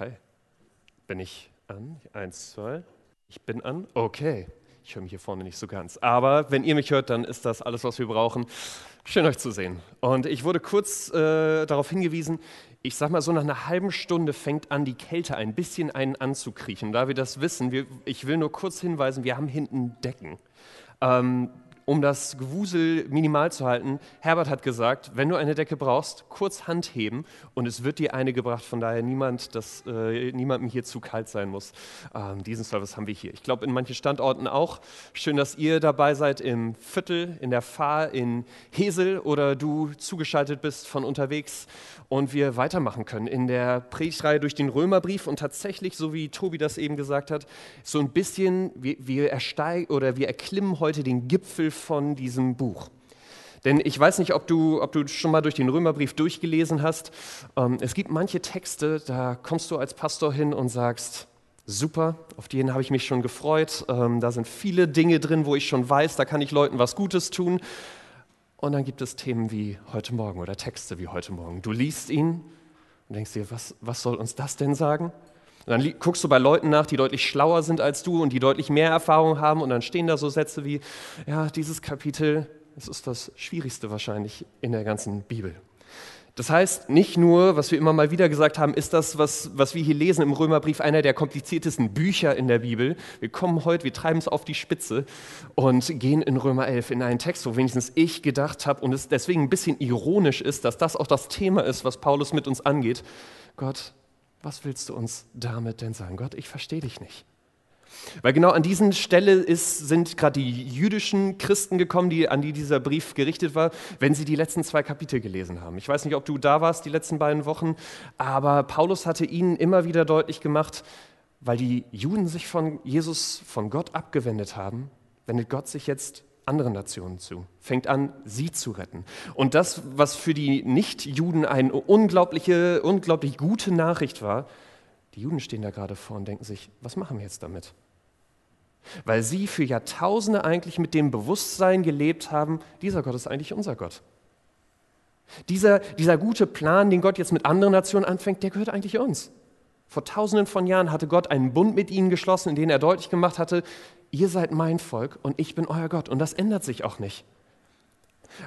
Hi. Bin ich an? Eins, zwei. Ich bin an. Okay. Ich höre mich hier vorne nicht so ganz. Aber wenn ihr mich hört, dann ist das alles, was wir brauchen. Schön euch zu sehen. Und ich wurde kurz äh, darauf hingewiesen, ich sag mal so nach einer halben Stunde fängt an, die Kälte ein bisschen einen anzukriechen. Da wir das wissen, wir, ich will nur kurz hinweisen, wir haben hinten Decken. Ähm, um das Gewusel minimal zu halten, Herbert hat gesagt, wenn du eine Decke brauchst, kurz Hand heben und es wird dir eine gebracht. Von daher niemand, dass äh, niemandem hier zu kalt sein muss. Ähm, diesen Service haben wir hier. Ich glaube in manchen Standorten auch. Schön, dass ihr dabei seid im Viertel, in der Fahr, in Hesel oder du zugeschaltet bist von unterwegs und wir weitermachen können in der Predigtreihe durch den Römerbrief und tatsächlich, so wie Tobi das eben gesagt hat, so ein bisschen, wir, wir ersteigen oder wir erklimmen heute den Gipfel von diesem Buch. Denn ich weiß nicht, ob du, ob du schon mal durch den Römerbrief durchgelesen hast. Ähm, es gibt manche Texte, da kommst du als Pastor hin und sagst, super, auf den habe ich mich schon gefreut. Ähm, da sind viele Dinge drin, wo ich schon weiß, da kann ich Leuten was Gutes tun. Und dann gibt es Themen wie heute Morgen oder Texte wie heute Morgen. Du liest ihn und denkst dir, was, was soll uns das denn sagen? Und dann guckst du bei Leuten nach, die deutlich schlauer sind als du und die deutlich mehr Erfahrung haben und dann stehen da so Sätze wie, ja, dieses Kapitel, das ist das Schwierigste wahrscheinlich in der ganzen Bibel. Das heißt, nicht nur, was wir immer mal wieder gesagt haben, ist das, was, was wir hier lesen im Römerbrief, einer der kompliziertesten Bücher in der Bibel. Wir kommen heute, wir treiben es auf die Spitze und gehen in Römer 11 in einen Text, wo wenigstens ich gedacht habe und es deswegen ein bisschen ironisch ist, dass das auch das Thema ist, was Paulus mit uns angeht. Gott, was willst du uns damit denn sagen? Gott, ich verstehe dich nicht. Weil genau an diesen Stelle ist, sind gerade die jüdischen Christen gekommen, die, an die dieser Brief gerichtet war, wenn sie die letzten zwei Kapitel gelesen haben. Ich weiß nicht, ob du da warst die letzten beiden Wochen, aber Paulus hatte ihnen immer wieder deutlich gemacht, weil die Juden sich von Jesus, von Gott abgewendet haben, wendet Gott sich jetzt anderen Nationen zu, fängt an, sie zu retten. Und das, was für die Nichtjuden eine unglaubliche, unglaublich gute Nachricht war, die Juden stehen da gerade vor und denken sich, was machen wir jetzt damit? Weil sie für Jahrtausende eigentlich mit dem Bewusstsein gelebt haben, dieser Gott ist eigentlich unser Gott. Dieser, dieser gute Plan, den Gott jetzt mit anderen Nationen anfängt, der gehört eigentlich uns. Vor tausenden von Jahren hatte Gott einen Bund mit ihnen geschlossen, in dem er deutlich gemacht hatte, ihr seid mein Volk und ich bin euer Gott. Und das ändert sich auch nicht.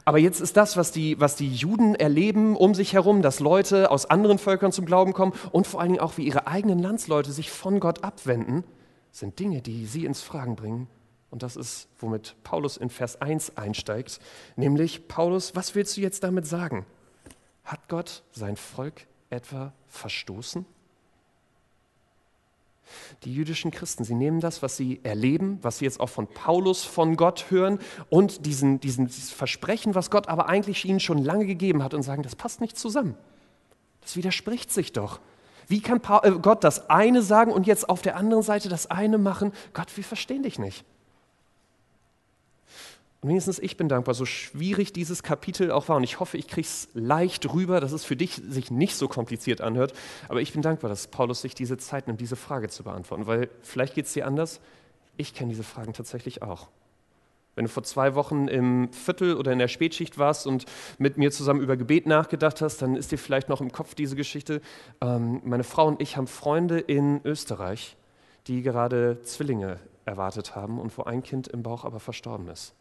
Aber jetzt ist das, was die, was die Juden erleben um sich herum, dass Leute aus anderen Völkern zum Glauben kommen und vor allen Dingen auch wie ihre eigenen Landsleute sich von Gott abwenden, sind Dinge, die sie ins Fragen bringen. Und das ist, womit Paulus in Vers 1 einsteigt, nämlich, Paulus, was willst du jetzt damit sagen? Hat Gott sein Volk etwa verstoßen? Die jüdischen Christen, sie nehmen das, was sie erleben, was sie jetzt auch von Paulus von Gott hören und diesen, diesen, dieses Versprechen, was Gott aber eigentlich ihnen schon lange gegeben hat und sagen, das passt nicht zusammen. Das widerspricht sich doch. Wie kann äh, Gott das eine sagen und jetzt auf der anderen Seite das eine machen? Gott, wir verstehen dich nicht. Und wenigstens ich bin dankbar, so schwierig dieses Kapitel auch war. Und ich hoffe, ich kriege es leicht rüber, dass es für dich sich nicht so kompliziert anhört. Aber ich bin dankbar, dass Paulus sich diese Zeit nimmt, diese Frage zu beantworten. Weil vielleicht geht es dir anders. Ich kenne diese Fragen tatsächlich auch. Wenn du vor zwei Wochen im Viertel oder in der Spätschicht warst und mit mir zusammen über Gebet nachgedacht hast, dann ist dir vielleicht noch im Kopf diese Geschichte. Ähm, meine Frau und ich haben Freunde in Österreich, die gerade Zwillinge erwartet haben und wo ein Kind im Bauch aber verstorben ist.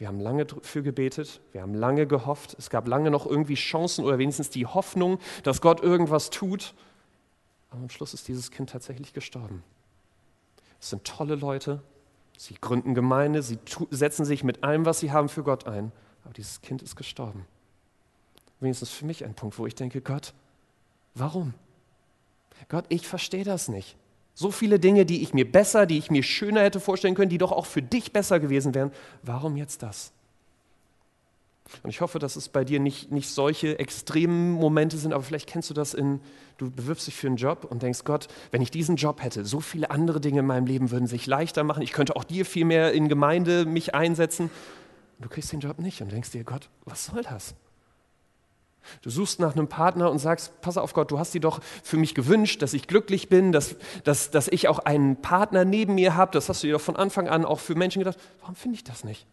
Wir haben lange für gebetet, wir haben lange gehofft, es gab lange noch irgendwie Chancen oder wenigstens die Hoffnung, dass Gott irgendwas tut. Aber am Schluss ist dieses Kind tatsächlich gestorben. Es sind tolle Leute, sie gründen Gemeinde, sie setzen sich mit allem, was sie haben, für Gott ein. Aber dieses Kind ist gestorben. Wenigstens für mich ein Punkt, wo ich denke, Gott, warum? Gott, ich verstehe das nicht. So viele Dinge, die ich mir besser, die ich mir schöner hätte vorstellen können, die doch auch für dich besser gewesen wären. Warum jetzt das? Und ich hoffe, dass es bei dir nicht, nicht solche extremen Momente sind, aber vielleicht kennst du das in, du bewirbst dich für einen Job und denkst, Gott, wenn ich diesen Job hätte, so viele andere Dinge in meinem Leben würden sich leichter machen. Ich könnte auch dir viel mehr in Gemeinde mich einsetzen. Du kriegst den Job nicht und denkst dir, Gott, was soll das? Du suchst nach einem Partner und sagst, pass auf Gott, du hast dir doch für mich gewünscht, dass ich glücklich bin, dass, dass, dass ich auch einen Partner neben mir habe. Das hast du dir doch von Anfang an auch für Menschen gedacht. Warum finde ich das nicht?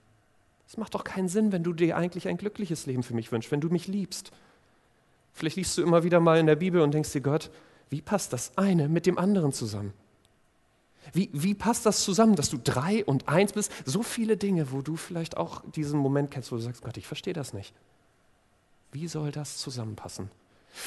Es macht doch keinen Sinn, wenn du dir eigentlich ein glückliches Leben für mich wünschst, wenn du mich liebst. Vielleicht liest du immer wieder mal in der Bibel und denkst dir, Gott, Wie passt das eine mit dem anderen zusammen? Wie, wie passt das zusammen, dass du drei und eins bist? So viele Dinge, wo du vielleicht auch diesen Moment kennst, wo du sagst, Gott, ich verstehe das nicht. Wie soll das zusammenpassen?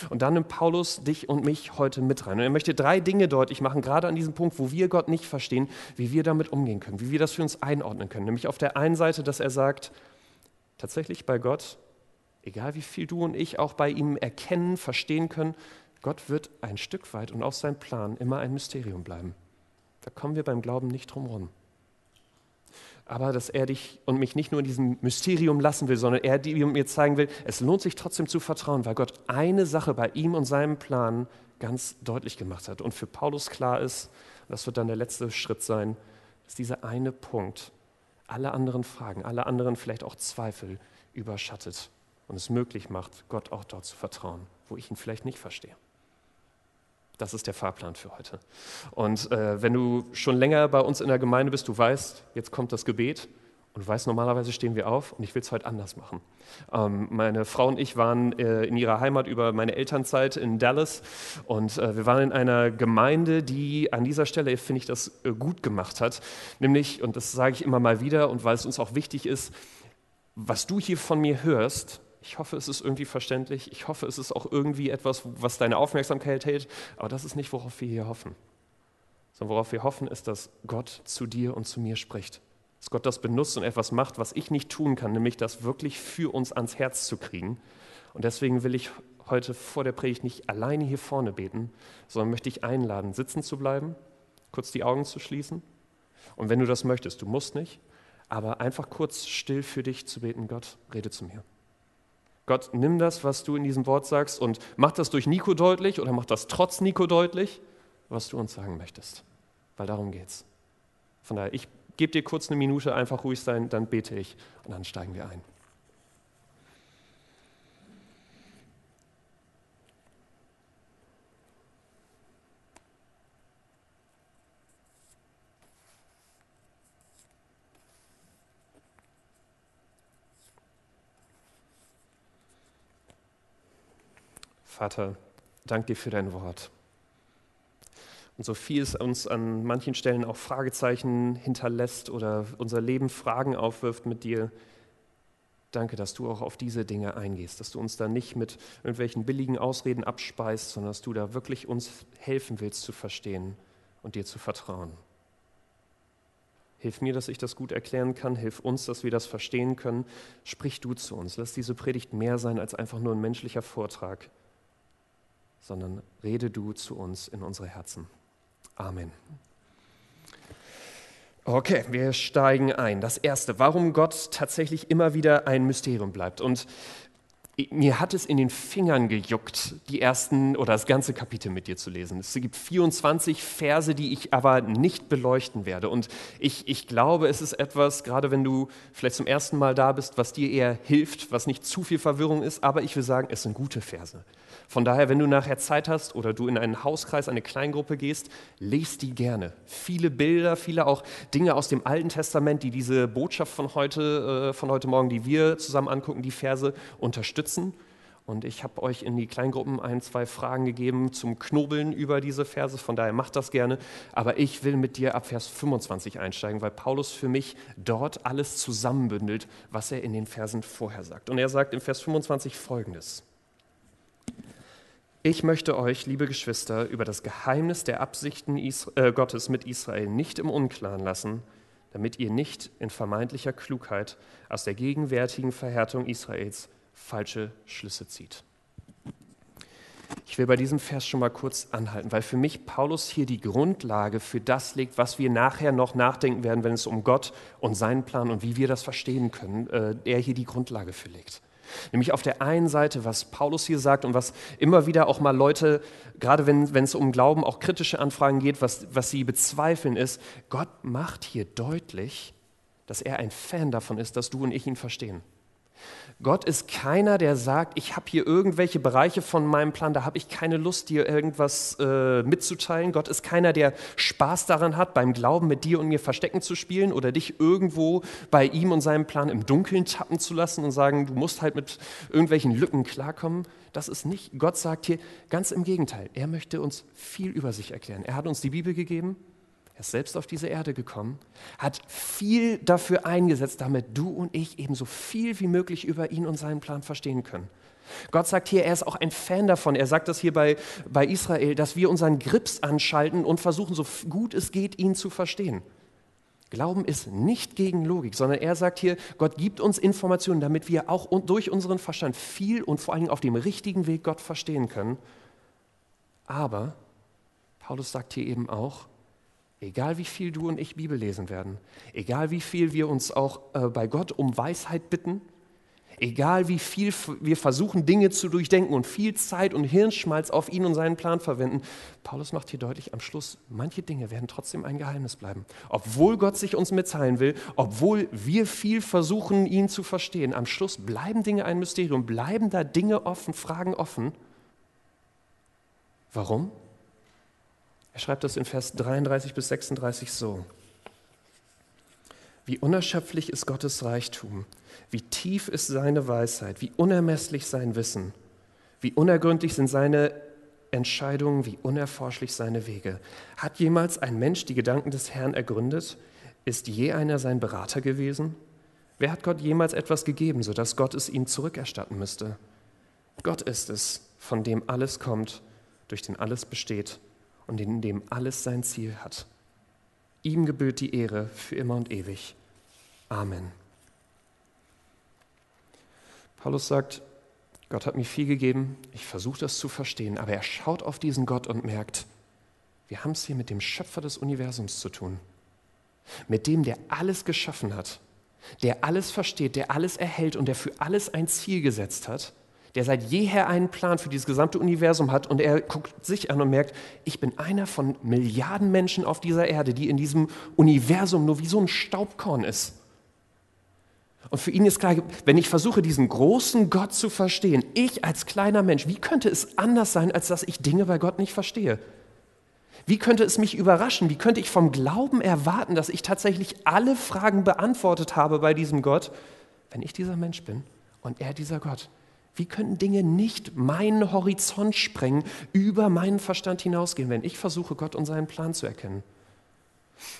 Und dann nimmt Paulus dich und mich heute mit rein. Und er möchte drei Dinge deutlich machen, gerade an diesem Punkt, wo wir Gott nicht verstehen, wie wir damit umgehen können, wie wir das für uns einordnen können. Nämlich auf der einen Seite, dass er sagt, tatsächlich bei Gott, egal wie viel du und ich auch bei ihm erkennen, verstehen können, Gott wird ein Stück weit und auch sein Plan immer ein Mysterium bleiben. Da kommen wir beim Glauben nicht drum herum aber dass er dich und mich nicht nur in diesem Mysterium lassen will, sondern er mir zeigen will, es lohnt sich trotzdem zu vertrauen, weil Gott eine Sache bei ihm und seinem Plan ganz deutlich gemacht hat. Und für Paulus klar ist, das wird dann der letzte Schritt sein, dass dieser eine Punkt alle anderen Fragen, alle anderen vielleicht auch Zweifel überschattet und es möglich macht, Gott auch dort zu vertrauen, wo ich ihn vielleicht nicht verstehe. Das ist der Fahrplan für heute. Und äh, wenn du schon länger bei uns in der Gemeinde bist, du weißt, jetzt kommt das Gebet und du weißt, normalerweise stehen wir auf und ich will es heute anders machen. Ähm, meine Frau und ich waren äh, in ihrer Heimat über meine Elternzeit in Dallas und äh, wir waren in einer Gemeinde, die an dieser Stelle, finde ich, das äh, gut gemacht hat. Nämlich, und das sage ich immer mal wieder und weil es uns auch wichtig ist, was du hier von mir hörst, ich hoffe, es ist irgendwie verständlich. Ich hoffe, es ist auch irgendwie etwas, was deine Aufmerksamkeit hält. Aber das ist nicht, worauf wir hier hoffen. Sondern worauf wir hoffen, ist, dass Gott zu dir und zu mir spricht. Dass Gott das benutzt und etwas macht, was ich nicht tun kann, nämlich das wirklich für uns ans Herz zu kriegen. Und deswegen will ich heute vor der Predigt nicht alleine hier vorne beten, sondern möchte ich einladen, sitzen zu bleiben, kurz die Augen zu schließen. Und wenn du das möchtest, du musst nicht, aber einfach kurz still für dich zu beten, Gott, rede zu mir. Gott, nimm das, was du in diesem Wort sagst und mach das durch Nico deutlich oder mach das trotz Nico deutlich, was du uns sagen möchtest. Weil darum geht's. Von daher, ich gebe dir kurz eine Minute, einfach ruhig sein, dann bete ich und dann steigen wir ein. Vater, danke dir für dein Wort. Und so viel es uns an manchen Stellen auch Fragezeichen hinterlässt oder unser Leben Fragen aufwirft mit dir, danke, dass du auch auf diese Dinge eingehst, dass du uns da nicht mit irgendwelchen billigen Ausreden abspeist, sondern dass du da wirklich uns helfen willst zu verstehen und dir zu vertrauen. Hilf mir, dass ich das gut erklären kann. Hilf uns, dass wir das verstehen können. Sprich du zu uns. Lass diese Predigt mehr sein als einfach nur ein menschlicher Vortrag, sondern rede du zu uns in unsere Herzen. Amen. Okay, wir steigen ein. Das erste, warum Gott tatsächlich immer wieder ein Mysterium bleibt. Und mir hat es in den Fingern gejuckt, die ersten oder das ganze Kapitel mit dir zu lesen. Es gibt 24 Verse, die ich aber nicht beleuchten werde. Und ich, ich glaube, es ist etwas, gerade wenn du vielleicht zum ersten Mal da bist, was dir eher hilft, was nicht zu viel Verwirrung ist. Aber ich will sagen, es sind gute Verse. Von daher, wenn du nachher Zeit hast oder du in einen Hauskreis, eine Kleingruppe gehst, lest die gerne. Viele Bilder, viele auch Dinge aus dem Alten Testament, die diese Botschaft von heute, äh, von heute Morgen, die wir zusammen angucken, die Verse unterstützen. Und ich habe euch in die Kleingruppen ein, zwei Fragen gegeben zum Knobeln über diese Verse, von daher macht das gerne. Aber ich will mit dir ab Vers 25 einsteigen, weil Paulus für mich dort alles zusammenbündelt, was er in den Versen vorher sagt. Und er sagt im Vers 25 folgendes. Ich möchte euch, liebe Geschwister, über das Geheimnis der Absichten äh, Gottes mit Israel nicht im Unklaren lassen, damit ihr nicht in vermeintlicher Klugheit aus der gegenwärtigen Verhärtung Israels falsche Schlüsse zieht. Ich will bei diesem Vers schon mal kurz anhalten, weil für mich Paulus hier die Grundlage für das legt, was wir nachher noch nachdenken werden, wenn es um Gott und seinen Plan und wie wir das verstehen können, äh, er hier die Grundlage für legt. Nämlich auf der einen Seite, was Paulus hier sagt und was immer wieder auch mal Leute, gerade wenn, es um Glauben, auch kritische Anfragen geht, was, was sie bezweifeln, ist, Gott macht hier deutlich, dass er ein Fan davon ist, dass du und ich ihn verstehen. Gott ist keiner, der sagt, ich habe hier irgendwelche Bereiche von meinem Plan, da habe ich keine Lust, dir irgendwas äh, mitzuteilen. Gott ist keiner, der Spaß daran hat, beim Glauben mit dir und mir Verstecken zu spielen oder dich irgendwo bei ihm und seinem Plan im Dunkeln tappen zu lassen und sagen, du musst halt mit irgendwelchen Lücken klarkommen. Das ist nicht. Gott sagt hier ganz im Gegenteil. Er möchte uns viel über sich erklären. Er hat uns die Bibel gegeben. Er ist selbst auf diese Erde gekommen, hat viel dafür eingesetzt, damit du und ich eben so viel wie möglich über ihn und seinen Plan verstehen können. Gott sagt hier, er ist auch ein Fan davon. Er sagt das hier bei, bei Israel, dass wir unseren Grips anschalten und versuchen, so gut es geht, ihn zu verstehen. Glauben ist nicht gegen Logik, sondern er sagt hier, Gott gibt uns Informationen, damit wir auch durch unseren Verstand viel und vor allem auf dem richtigen Weg Gott verstehen können. Aber Paulus sagt hier eben auch, Egal wie viel du und ich Bibel lesen werden, egal wie viel wir uns auch äh, bei Gott um Weisheit bitten, egal wie viel wir versuchen, Dinge zu durchdenken und viel Zeit und Hirnschmalz auf ihn und seinen Plan verwenden, Paulus macht hier deutlich am Schluss, manche Dinge werden trotzdem ein Geheimnis bleiben. Obwohl Gott sich uns mitteilen will, obwohl wir viel versuchen, ihn zu verstehen, am Schluss bleiben Dinge ein Mysterium, bleiben da Dinge offen, Fragen offen. Warum? Er schreibt das in Vers 33 bis 36 so. Wie unerschöpflich ist Gottes Reichtum, wie tief ist seine Weisheit, wie unermesslich sein Wissen, wie unergründlich sind seine Entscheidungen, wie unerforschlich seine Wege. Hat jemals ein Mensch die Gedanken des Herrn ergründet? Ist je einer sein Berater gewesen? Wer hat Gott jemals etwas gegeben, sodass Gott es ihm zurückerstatten müsste? Gott ist es, von dem alles kommt, durch den alles besteht und in dem alles sein Ziel hat. Ihm gebührt die Ehre für immer und ewig. Amen. Paulus sagt, Gott hat mir viel gegeben, ich versuche das zu verstehen, aber er schaut auf diesen Gott und merkt, wir haben es hier mit dem Schöpfer des Universums zu tun, mit dem, der alles geschaffen hat, der alles versteht, der alles erhält und der für alles ein Ziel gesetzt hat der seit jeher einen Plan für dieses gesamte Universum hat und er guckt sich an und merkt, ich bin einer von Milliarden Menschen auf dieser Erde, die in diesem Universum nur wie so ein Staubkorn ist. Und für ihn ist klar, wenn ich versuche, diesen großen Gott zu verstehen, ich als kleiner Mensch, wie könnte es anders sein, als dass ich Dinge bei Gott nicht verstehe? Wie könnte es mich überraschen? Wie könnte ich vom Glauben erwarten, dass ich tatsächlich alle Fragen beantwortet habe bei diesem Gott, wenn ich dieser Mensch bin und er dieser Gott? Wie könnten Dinge nicht meinen Horizont sprengen, über meinen Verstand hinausgehen, wenn ich versuche, Gott und seinen Plan zu erkennen?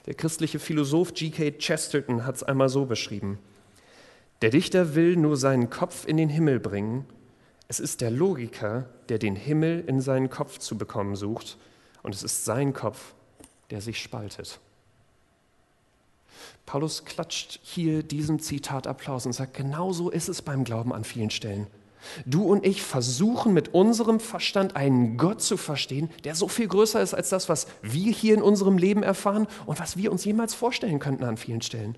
Der christliche Philosoph G.K. Chesterton hat es einmal so beschrieben. Der Dichter will nur seinen Kopf in den Himmel bringen. Es ist der Logiker, der den Himmel in seinen Kopf zu bekommen sucht. Und es ist sein Kopf, der sich spaltet. Paulus klatscht hier diesem Zitat Applaus und sagt, genauso ist es beim Glauben an vielen Stellen. Du und ich versuchen mit unserem Verstand einen Gott zu verstehen, der so viel größer ist als das, was wir hier in unserem Leben erfahren und was wir uns jemals vorstellen könnten an vielen Stellen.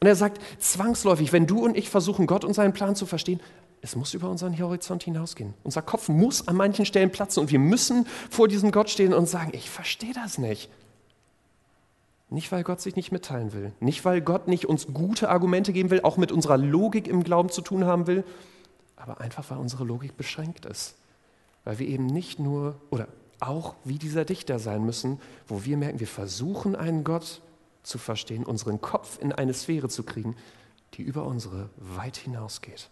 Und er sagt, zwangsläufig, wenn du und ich versuchen, Gott und seinen Plan zu verstehen, es muss über unseren Horizont hinausgehen. Unser Kopf muss an manchen Stellen platzen und wir müssen vor diesem Gott stehen und sagen, ich verstehe das nicht. Nicht, weil Gott sich nicht mitteilen will, nicht, weil Gott nicht uns gute Argumente geben will, auch mit unserer Logik im Glauben zu tun haben will, aber einfach weil unsere Logik beschränkt ist. Weil wir eben nicht nur oder auch wie dieser Dichter sein müssen, wo wir merken, wir versuchen einen Gott zu verstehen, unseren Kopf in eine Sphäre zu kriegen, die über unsere weit hinausgeht.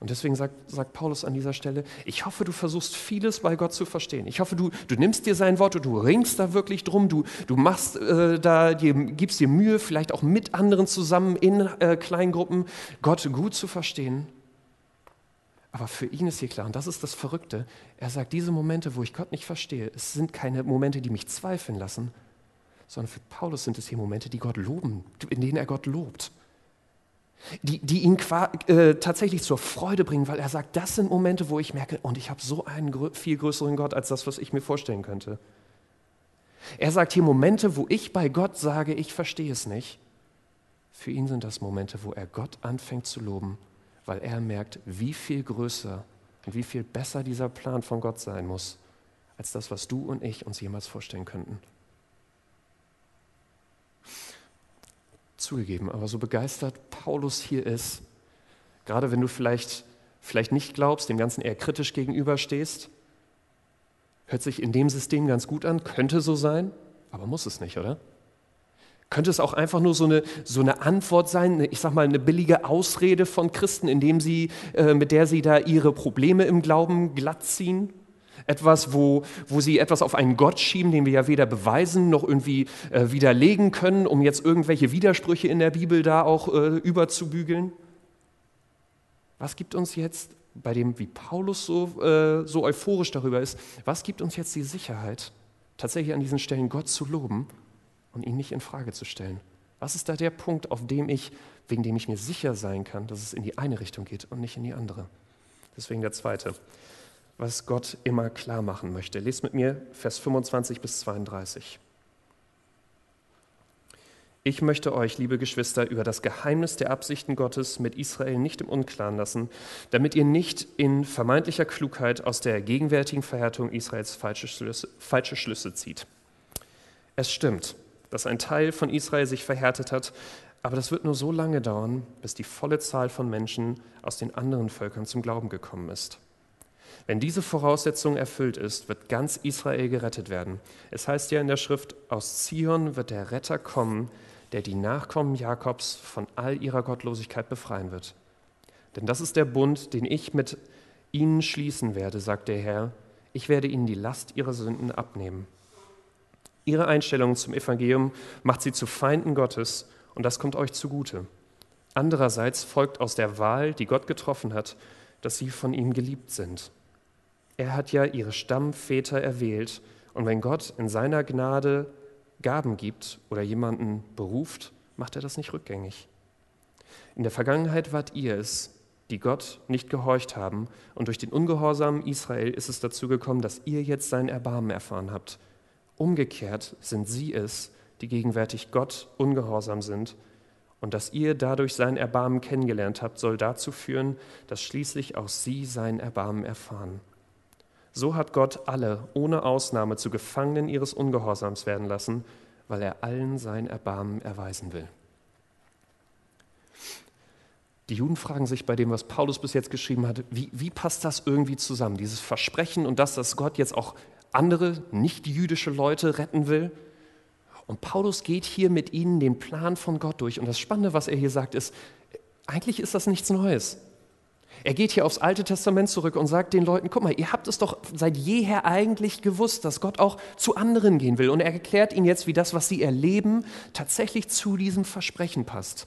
Und deswegen sagt, sagt, Paulus an dieser Stelle, ich hoffe, du versuchst vieles bei Gott zu verstehen. Ich hoffe, du, du nimmst dir sein Wort und du ringst da wirklich drum, du, du machst äh, da, dir, gibst dir Mühe, vielleicht auch mit anderen zusammen in äh, Kleingruppen, Gott gut zu verstehen. Aber für ihn ist hier klar, und das ist das Verrückte, er sagt, diese Momente, wo ich Gott nicht verstehe, es sind keine Momente, die mich zweifeln lassen, sondern für Paulus sind es hier Momente, die Gott loben, in denen er Gott lobt. Die, die ihn äh, tatsächlich zur Freude bringen, weil er sagt, das sind Momente, wo ich merke, und ich habe so einen grö viel größeren Gott als das, was ich mir vorstellen könnte. Er sagt hier Momente, wo ich bei Gott sage, ich verstehe es nicht. Für ihn sind das Momente, wo er Gott anfängt zu loben weil er merkt, wie viel größer und wie viel besser dieser Plan von Gott sein muss, als das, was du und ich uns jemals vorstellen könnten. Zugegeben, aber so begeistert Paulus hier ist Gerade wenn du vielleicht, vielleicht nicht glaubst, dem Ganzen eher kritisch gegenüberstehst. Hört sich in dem System ganz gut an, könnte so sein, aber muss es nicht, oder? Könnte es auch einfach nur so eine, so eine Antwort sein, ich sag mal, eine billige Ausrede von Christen, indem sie, äh, mit der sie da ihre Probleme im Glauben glatt ziehen? Etwas, wo, wo sie etwas auf einen Gott schieben, den wir ja weder beweisen noch irgendwie äh, widerlegen können, um jetzt irgendwelche Widersprüche in der Bibel da auch äh, überzubügeln? Was gibt uns jetzt, bei dem, wie Paulus so, äh, so euphorisch darüber ist, was gibt uns jetzt die Sicherheit, tatsächlich an diesen Stellen Gott zu loben und ihn nicht in Frage zu stellen. Was ist da der Punkt, auf dem ich, wegen dem ich mir sicher sein kann, dass es in die eine Richtung geht und nicht in die andere? Deswegen der zweite, was Gott immer klar machen möchte. Lest mit mir Vers 25 bis 32. Ich möchte euch, liebe Geschwister, über das Geheimnis der Absichten Gottes mit Israel nicht im Unklaren lassen, damit ihr nicht in vermeintlicher Klugheit aus der gegenwärtigen Verhärtung Israels falsche Schlüsse, falsche Schlüsse zieht. Es stimmt, dass ein Teil von Israel sich verhärtet hat, aber das wird nur so lange dauern, bis die volle Zahl von Menschen aus den anderen Völkern zum Glauben gekommen ist. Wenn diese Voraussetzung erfüllt ist, wird ganz Israel gerettet werden. Es heißt ja in der Schrift, aus Zion wird der Retter kommen, der die Nachkommen Jakobs von all ihrer Gottlosigkeit befreien wird. Denn das ist der Bund, den ich mit ihnen schließen werde, sagt der Herr. Ich werde ihnen die Last ihrer Sünden abnehmen. Ihre Einstellung zum Evangelium macht sie zu Feinden Gottes und das kommt euch zugute. Andererseits folgt aus der Wahl, die Gott getroffen hat, dass sie von ihm geliebt sind. Er hat ja ihre Stammväter erwählt und wenn Gott in seiner Gnade Gaben gibt oder jemanden beruft, macht er das nicht rückgängig. In der Vergangenheit wart ihr es, die Gott nicht gehorcht haben, und durch den Ungehorsam Israel ist es dazu gekommen, dass ihr jetzt sein Erbarmen erfahren habt. Umgekehrt sind sie es, die gegenwärtig Gott ungehorsam sind. Und dass ihr dadurch sein Erbarmen kennengelernt habt, soll dazu führen, dass schließlich auch sie sein Erbarmen erfahren. So hat Gott alle ohne Ausnahme zu Gefangenen ihres Ungehorsams werden lassen, weil er allen sein Erbarmen erweisen will. Die Juden fragen sich bei dem, was Paulus bis jetzt geschrieben hat, wie, wie passt das irgendwie zusammen? Dieses Versprechen und das, dass Gott jetzt auch andere nicht-jüdische Leute retten will. Und Paulus geht hier mit ihnen den Plan von Gott durch. Und das Spannende, was er hier sagt, ist, eigentlich ist das nichts Neues. Er geht hier aufs Alte Testament zurück und sagt den Leuten, guck mal, ihr habt es doch seit jeher eigentlich gewusst, dass Gott auch zu anderen gehen will. Und er erklärt ihnen jetzt, wie das, was sie erleben, tatsächlich zu diesem Versprechen passt.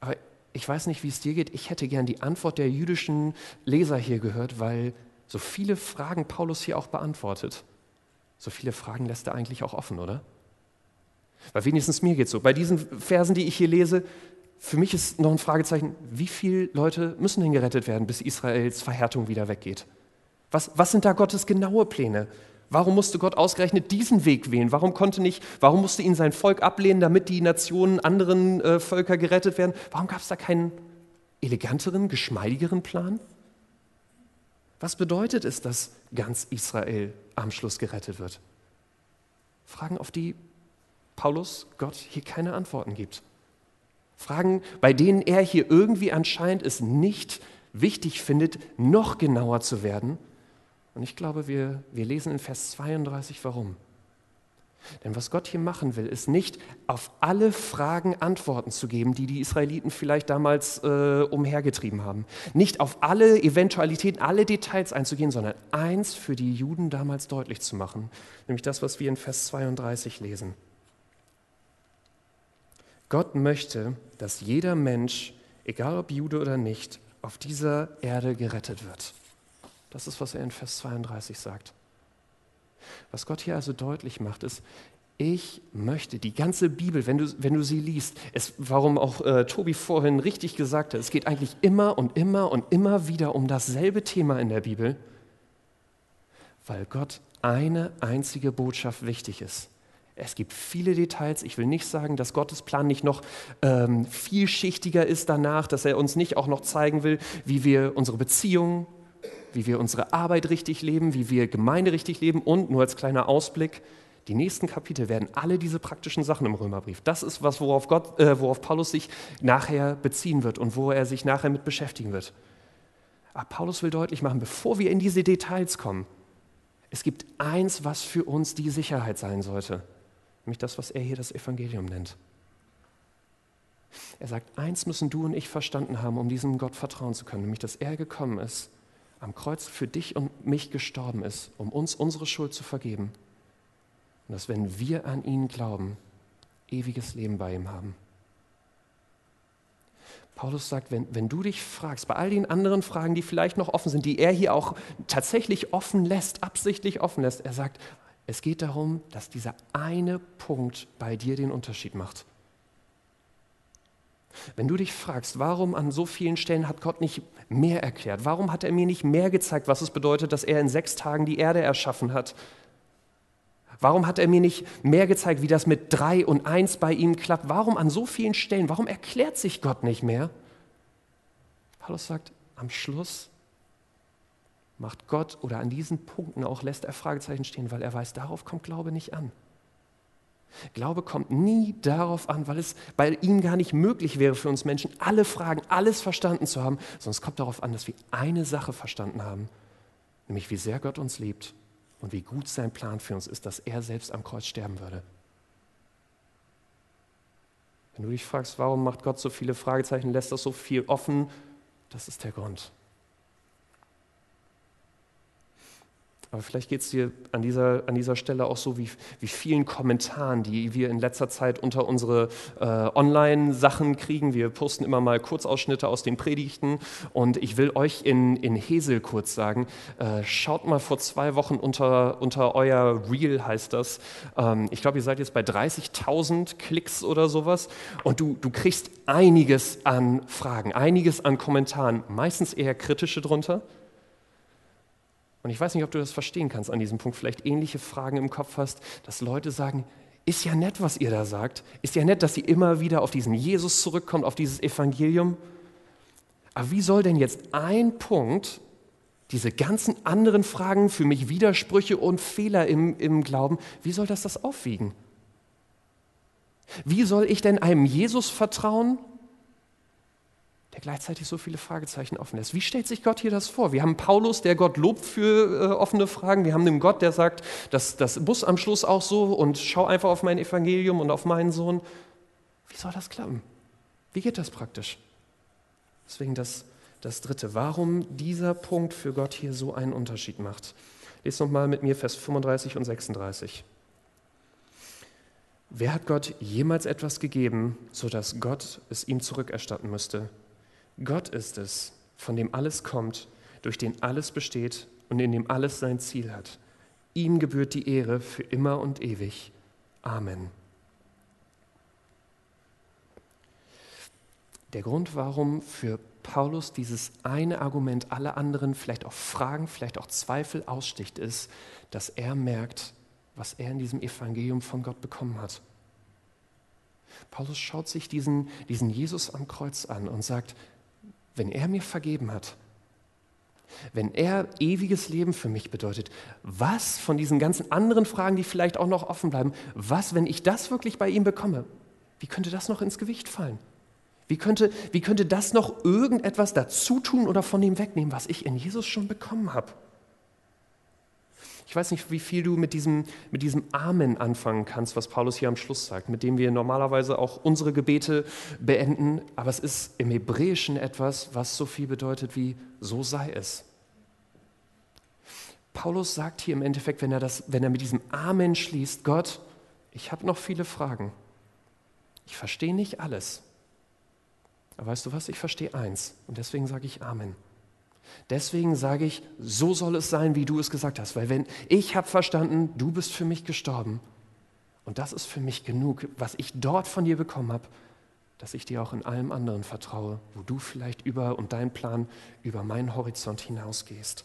Aber ich weiß nicht, wie es dir geht. Ich hätte gern die Antwort der jüdischen Leser hier gehört, weil so viele Fragen Paulus hier auch beantwortet, so viele Fragen lässt er eigentlich auch offen, oder? Weil wenigstens mir geht so. Bei diesen Versen, die ich hier lese, für mich ist noch ein Fragezeichen, wie viele Leute müssen denn gerettet werden, bis Israels Verhärtung wieder weggeht? Was, was sind da Gottes genaue Pläne? Warum musste Gott ausgerechnet diesen Weg wählen? Warum konnte nicht, warum musste ihn sein Volk ablehnen, damit die Nationen anderen äh, Völker gerettet werden? Warum gab es da keinen eleganteren, geschmeidigeren Plan? Was bedeutet es, dass ganz Israel am Schluss gerettet wird? Fragen, auf die Paulus Gott hier keine Antworten gibt. Fragen, bei denen er hier irgendwie anscheinend es nicht wichtig findet, noch genauer zu werden. Und ich glaube, wir, wir lesen in Vers 32, warum. Denn was Gott hier machen will, ist nicht auf alle Fragen Antworten zu geben, die die Israeliten vielleicht damals äh, umhergetrieben haben. Nicht auf alle Eventualitäten, alle Details einzugehen, sondern eins für die Juden damals deutlich zu machen. Nämlich das, was wir in Vers 32 lesen. Gott möchte, dass jeder Mensch, egal ob Jude oder nicht, auf dieser Erde gerettet wird. Das ist, was er in Vers 32 sagt. Was Gott hier also deutlich macht, ist, ich möchte die ganze Bibel, wenn du, wenn du sie liest, es, warum auch äh, Tobi vorhin richtig gesagt hat, es geht eigentlich immer und immer und immer wieder um dasselbe Thema in der Bibel, weil Gott eine einzige Botschaft wichtig ist. Es gibt viele Details. Ich will nicht sagen, dass Gottes Plan nicht noch ähm, vielschichtiger ist danach, dass er uns nicht auch noch zeigen will, wie wir unsere Beziehungen wie wir unsere Arbeit richtig leben, wie wir Gemeinde richtig leben und, nur als kleiner Ausblick, Die nächsten Kapitel werden alle diese praktischen Sachen im Römerbrief. Das ist was, worauf, Gott, äh, worauf Paulus sich nachher beziehen wird und wo er sich nachher mit beschäftigen wird. Aber Paulus will deutlich machen, bevor wir in diese Details kommen, es gibt eins, was für uns die Sicherheit sein sollte, nämlich das, was er hier das Evangelium nennt. Er sagt, eins müssen du und ich verstanden haben, um diesem Gott vertrauen zu können, nämlich dass er gekommen ist, am Kreuz für dich und mich gestorben ist, um uns unsere Schuld zu vergeben. Und dass wenn wir an ihn glauben, ewiges Leben bei ihm haben. Paulus sagt, wenn, wenn du dich fragst, bei all den anderen Fragen, die vielleicht noch offen sind, die er hier auch tatsächlich offen lässt, absichtlich offen lässt, er sagt, es geht darum, dass dieser eine Punkt bei dir den Unterschied macht. Wenn du dich fragst, warum an so vielen Stellen hat Gott nicht mehr erklärt? Warum hat er mir nicht mehr gezeigt, was es bedeutet, dass er in sechs Tagen die Erde erschaffen hat? Warum hat er mir nicht mehr gezeigt, wie das mit drei und eins bei ihm klappt? Warum an so vielen Stellen? Warum erklärt sich Gott nicht mehr? Paulus sagt, am Schluss macht Gott oder an diesen Punkten auch lässt er Fragezeichen stehen, weil er weiß, darauf kommt Glaube nicht an. Glaube kommt nie darauf an, weil es bei ihm gar nicht möglich wäre für uns Menschen, alle Fragen, alles verstanden zu haben, sondern es kommt darauf an, dass wir eine Sache verstanden haben, nämlich wie sehr Gott uns liebt und wie gut sein Plan für uns ist, dass er selbst am Kreuz sterben würde. Wenn du dich fragst, warum macht Gott so viele Fragezeichen, lässt das so viel offen, das ist der Grund. Aber vielleicht geht es dir an dieser, an dieser Stelle auch so wie, wie vielen Kommentaren, die wir in letzter Zeit unter unsere äh, Online-Sachen kriegen. Wir posten immer mal Kurzausschnitte aus den Predigten. Und ich will euch in, in Hesel kurz sagen, äh, schaut mal vor zwei Wochen unter, unter euer Reel, heißt das. Ähm, ich glaube, ihr seid jetzt bei 30.000 Klicks oder sowas. Und du, du kriegst einiges an Fragen, einiges an Kommentaren, meistens eher kritische drunter. Und ich weiß nicht, ob du das verstehen kannst an diesem Punkt, vielleicht ähnliche Fragen im Kopf hast, dass Leute sagen, ist ja nett, was ihr da sagt, ist ja nett, dass sie immer wieder auf diesen Jesus zurückkommt, auf dieses Evangelium. Aber wie soll denn jetzt ein Punkt diese ganzen anderen Fragen für mich Widersprüche und Fehler im, im Glauben, wie soll das das aufwiegen? Wie soll ich denn einem Jesus vertrauen, der gleichzeitig so viele Fragezeichen offen lässt. Wie stellt sich Gott hier das vor? Wir haben Paulus, der Gott lobt für äh, offene Fragen. Wir haben den Gott, der sagt, das, das muss am Schluss auch so und schau einfach auf mein Evangelium und auf meinen Sohn. Wie soll das klappen? Wie geht das praktisch? Deswegen das, das Dritte. Warum dieser Punkt für Gott hier so einen Unterschied macht. Lest nochmal mit mir Vers 35 und 36. Wer hat Gott jemals etwas gegeben, sodass Gott es ihm zurückerstatten müsste? Gott ist es, von dem alles kommt, durch den alles besteht und in dem alles sein Ziel hat. Ihm gebührt die Ehre für immer und ewig. Amen. Der Grund, warum für Paulus dieses eine Argument alle anderen vielleicht auch Fragen, vielleicht auch Zweifel aussticht, ist, dass er merkt, was er in diesem Evangelium von Gott bekommen hat. Paulus schaut sich diesen, diesen Jesus am Kreuz an und sagt, wenn er mir vergeben hat, wenn er ewiges Leben für mich bedeutet, was von diesen ganzen anderen Fragen, die vielleicht auch noch offen bleiben, was, wenn ich das wirklich bei ihm bekomme, wie könnte das noch ins Gewicht fallen? Wie könnte, wie könnte das noch irgendetwas dazu tun oder von ihm wegnehmen, was ich in Jesus schon bekommen habe? Ich weiß nicht, wie viel du mit diesem, mit diesem Amen anfangen kannst, was Paulus hier am Schluss sagt, mit dem wir normalerweise auch unsere Gebete beenden, aber es ist im Hebräischen etwas, was so viel bedeutet wie so sei es. Paulus sagt hier im Endeffekt, wenn er, das, wenn er mit diesem Amen schließt, Gott, ich habe noch viele Fragen. Ich verstehe nicht alles. Aber weißt du was, ich verstehe eins und deswegen sage ich Amen. Deswegen sage ich, so soll es sein, wie du es gesagt hast. Weil wenn ich habe verstanden, du bist für mich gestorben und das ist für mich genug, was ich dort von dir bekommen habe, dass ich dir auch in allem anderen vertraue, wo du vielleicht über und dein Plan über meinen Horizont hinausgehst.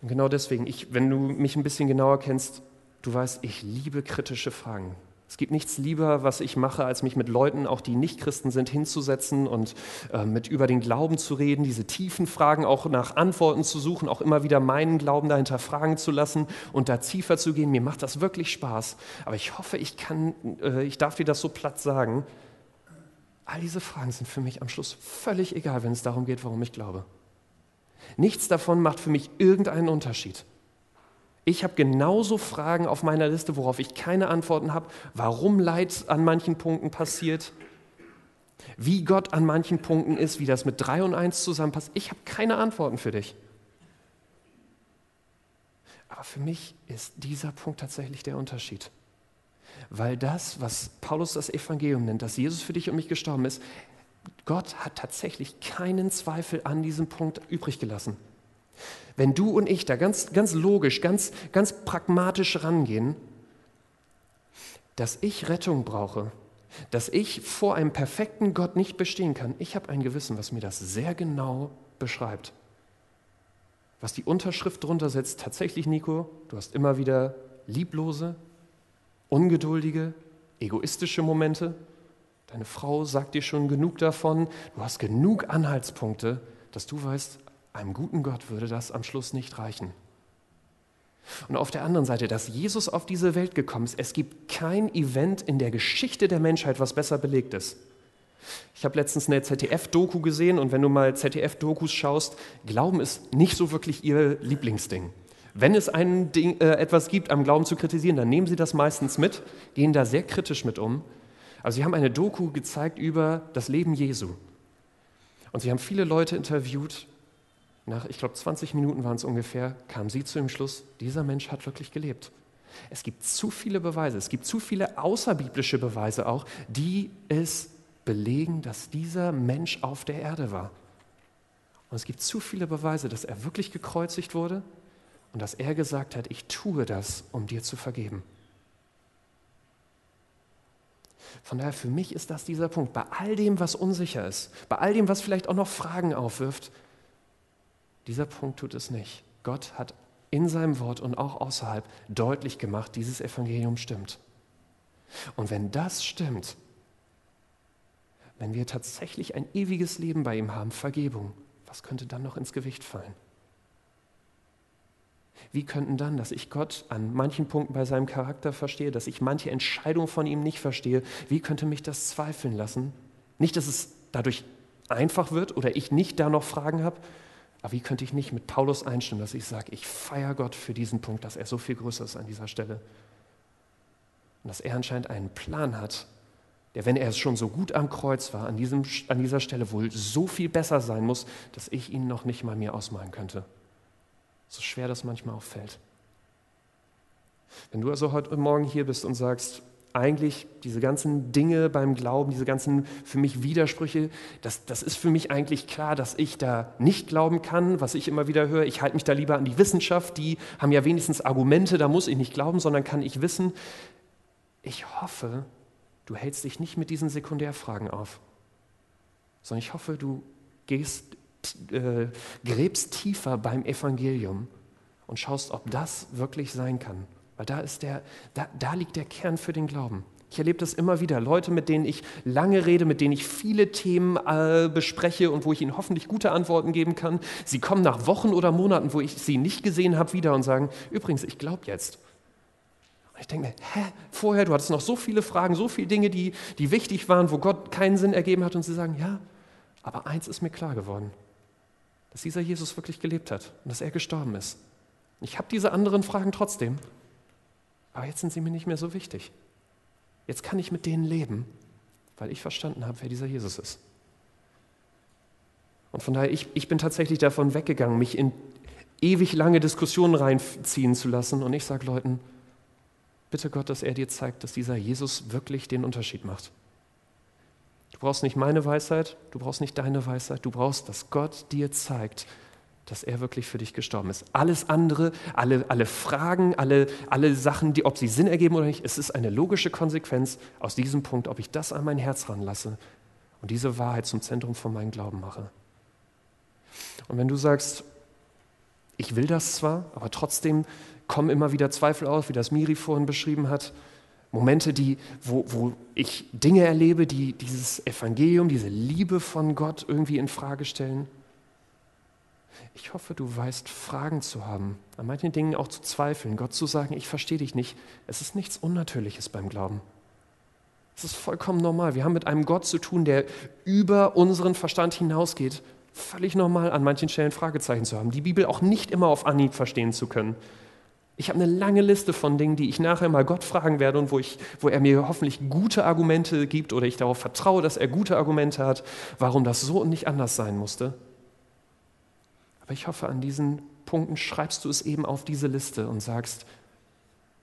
Und genau deswegen, ich, wenn du mich ein bisschen genauer kennst, du weißt, ich liebe kritische Fragen. Es gibt nichts lieber, was ich mache, als mich mit Leuten, auch die nicht Christen sind, hinzusetzen und äh, mit über den Glauben zu reden, diese tiefen Fragen auch nach Antworten zu suchen, auch immer wieder meinen Glauben dahinter fragen zu lassen und da tiefer zu gehen. Mir macht das wirklich Spaß. Aber ich hoffe, ich kann, äh, ich darf dir das so platt sagen. All diese Fragen sind für mich am Schluss völlig egal, wenn es darum geht, warum ich glaube. Nichts davon macht für mich irgendeinen Unterschied. Ich habe genauso Fragen auf meiner Liste, worauf ich keine Antworten habe, warum Leid an manchen Punkten passiert, wie Gott an manchen Punkten ist, wie das mit 3 und 1 zusammenpasst. Ich habe keine Antworten für dich. Aber für mich ist dieser Punkt tatsächlich der Unterschied. Weil das, was Paulus das Evangelium nennt, dass Jesus für dich und mich gestorben ist, Gott hat tatsächlich keinen Zweifel an diesem Punkt übrig gelassen. Wenn du und ich da ganz, ganz logisch, ganz, ganz pragmatisch rangehen, dass ich Rettung brauche, dass ich vor einem perfekten Gott nicht bestehen kann, ich habe ein Gewissen, was mir das sehr genau beschreibt. Was die Unterschrift drunter setzt, tatsächlich, Nico, du hast immer wieder lieblose, ungeduldige, egoistische Momente. Deine Frau sagt dir schon genug davon. Du hast genug Anhaltspunkte, dass du weißt, einem guten Gott würde das am Schluss nicht reichen. Und auf der anderen Seite, dass Jesus auf diese Welt gekommen ist, es gibt kein Event in der Geschichte der Menschheit, was besser belegt ist. Ich habe letztens eine ZDF-Doku gesehen und wenn du mal ZDF-Dokus schaust, Glauben ist nicht so wirklich ihr Lieblingsding. Wenn es ein Ding, äh, etwas gibt, am Glauben zu kritisieren, dann nehmen sie das meistens mit, gehen da sehr kritisch mit um. Also sie haben eine Doku gezeigt über das Leben Jesu. Und sie haben viele Leute interviewt nach, ich glaube, 20 Minuten waren es ungefähr, kam sie zu dem Schluss, dieser Mensch hat wirklich gelebt. Es gibt zu viele Beweise, es gibt zu viele außerbiblische Beweise auch, die es belegen, dass dieser Mensch auf der Erde war. Und es gibt zu viele Beweise, dass er wirklich gekreuzigt wurde und dass er gesagt hat, ich tue das, um dir zu vergeben. Von daher, für mich ist das dieser Punkt. Bei all dem, was unsicher ist, bei all dem, was vielleicht auch noch Fragen aufwirft, dieser Punkt tut es nicht. Gott hat in seinem Wort und auch außerhalb deutlich gemacht, dieses Evangelium stimmt. Und wenn das stimmt, wenn wir tatsächlich ein ewiges Leben bei ihm haben, Vergebung, was könnte dann noch ins Gewicht fallen? Wie könnten dann, dass ich Gott an manchen Punkten bei seinem Charakter verstehe, dass ich manche Entscheidungen von ihm nicht verstehe, wie könnte mich das zweifeln lassen? Nicht, dass es dadurch einfach wird oder ich nicht da noch Fragen habe, aber wie könnte ich nicht mit Paulus einstimmen, dass ich sage, ich feiere Gott für diesen Punkt, dass er so viel größer ist an dieser Stelle. Und dass er anscheinend einen Plan hat, der, wenn er es schon so gut am Kreuz war, an, diesem, an dieser Stelle wohl so viel besser sein muss, dass ich ihn noch nicht mal mir ausmalen könnte. So schwer das manchmal auch fällt. Wenn du also heute Morgen hier bist und sagst, eigentlich diese ganzen Dinge beim Glauben, diese ganzen für mich Widersprüche, das, das ist für mich eigentlich klar, dass ich da nicht glauben kann, was ich immer wieder höre. Ich halte mich da lieber an die Wissenschaft, die haben ja wenigstens Argumente, da muss ich nicht glauben, sondern kann ich wissen. Ich hoffe, du hältst dich nicht mit diesen Sekundärfragen auf, sondern ich hoffe, du gehst, äh, gräbst tiefer beim Evangelium und schaust, ob das wirklich sein kann. Weil da, ist der, da, da liegt der Kern für den Glauben. Ich erlebe das immer wieder. Leute, mit denen ich lange rede, mit denen ich viele Themen äh, bespreche und wo ich ihnen hoffentlich gute Antworten geben kann. Sie kommen nach Wochen oder Monaten, wo ich sie nicht gesehen habe, wieder und sagen, übrigens, ich glaube jetzt. Und ich denke mir, hä, vorher, du hattest noch so viele Fragen, so viele Dinge, die, die wichtig waren, wo Gott keinen Sinn ergeben hat. Und sie sagen, ja, aber eins ist mir klar geworden, dass dieser Jesus wirklich gelebt hat und dass er gestorben ist. Ich habe diese anderen Fragen trotzdem, aber jetzt sind sie mir nicht mehr so wichtig. Jetzt kann ich mit denen leben, weil ich verstanden habe, wer dieser Jesus ist. Und von daher, ich, ich bin tatsächlich davon weggegangen, mich in ewig lange Diskussionen reinziehen zu lassen. Und ich sage Leuten, bitte Gott, dass er dir zeigt, dass dieser Jesus wirklich den Unterschied macht. Du brauchst nicht meine Weisheit, du brauchst nicht deine Weisheit, du brauchst, dass Gott dir zeigt, dass er wirklich für dich gestorben ist. Alles andere, alle, alle Fragen, alle, alle Sachen, die, ob sie Sinn ergeben oder nicht, es ist eine logische Konsequenz aus diesem Punkt, ob ich das an mein Herz ranlasse und diese Wahrheit zum Zentrum von meinem Glauben mache. Und wenn du sagst, ich will das zwar, aber trotzdem kommen immer wieder Zweifel auf, wie das Miri vorhin beschrieben hat, Momente, die, wo, wo ich Dinge erlebe, die dieses Evangelium, diese Liebe von Gott irgendwie in Frage stellen. Ich hoffe, du weißt, Fragen zu haben, an manchen Dingen auch zu zweifeln, Gott zu sagen, ich verstehe dich nicht. Es ist nichts Unnatürliches beim Glauben. Es ist vollkommen normal. Wir haben mit einem Gott zu tun, der über unseren Verstand hinausgeht. Völlig normal, an manchen Stellen Fragezeichen zu haben, die Bibel auch nicht immer auf Anhieb verstehen zu können. Ich habe eine lange Liste von Dingen, die ich nachher mal Gott fragen werde und wo, ich, wo er mir hoffentlich gute Argumente gibt oder ich darauf vertraue, dass er gute Argumente hat, warum das so und nicht anders sein musste. Aber ich hoffe, an diesen Punkten schreibst du es eben auf diese Liste und sagst,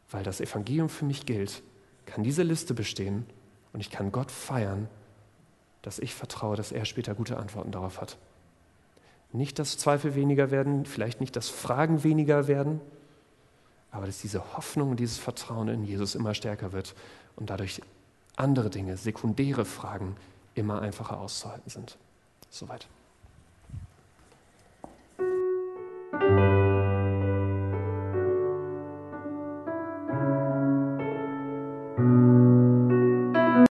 weil das Evangelium für mich gilt, kann diese Liste bestehen und ich kann Gott feiern, dass ich vertraue, dass er später gute Antworten darauf hat. Nicht, dass Zweifel weniger werden, vielleicht nicht, dass Fragen weniger werden, aber dass diese Hoffnung und dieses Vertrauen in Jesus immer stärker wird und dadurch andere Dinge, sekundäre Fragen immer einfacher auszuhalten sind. Soweit.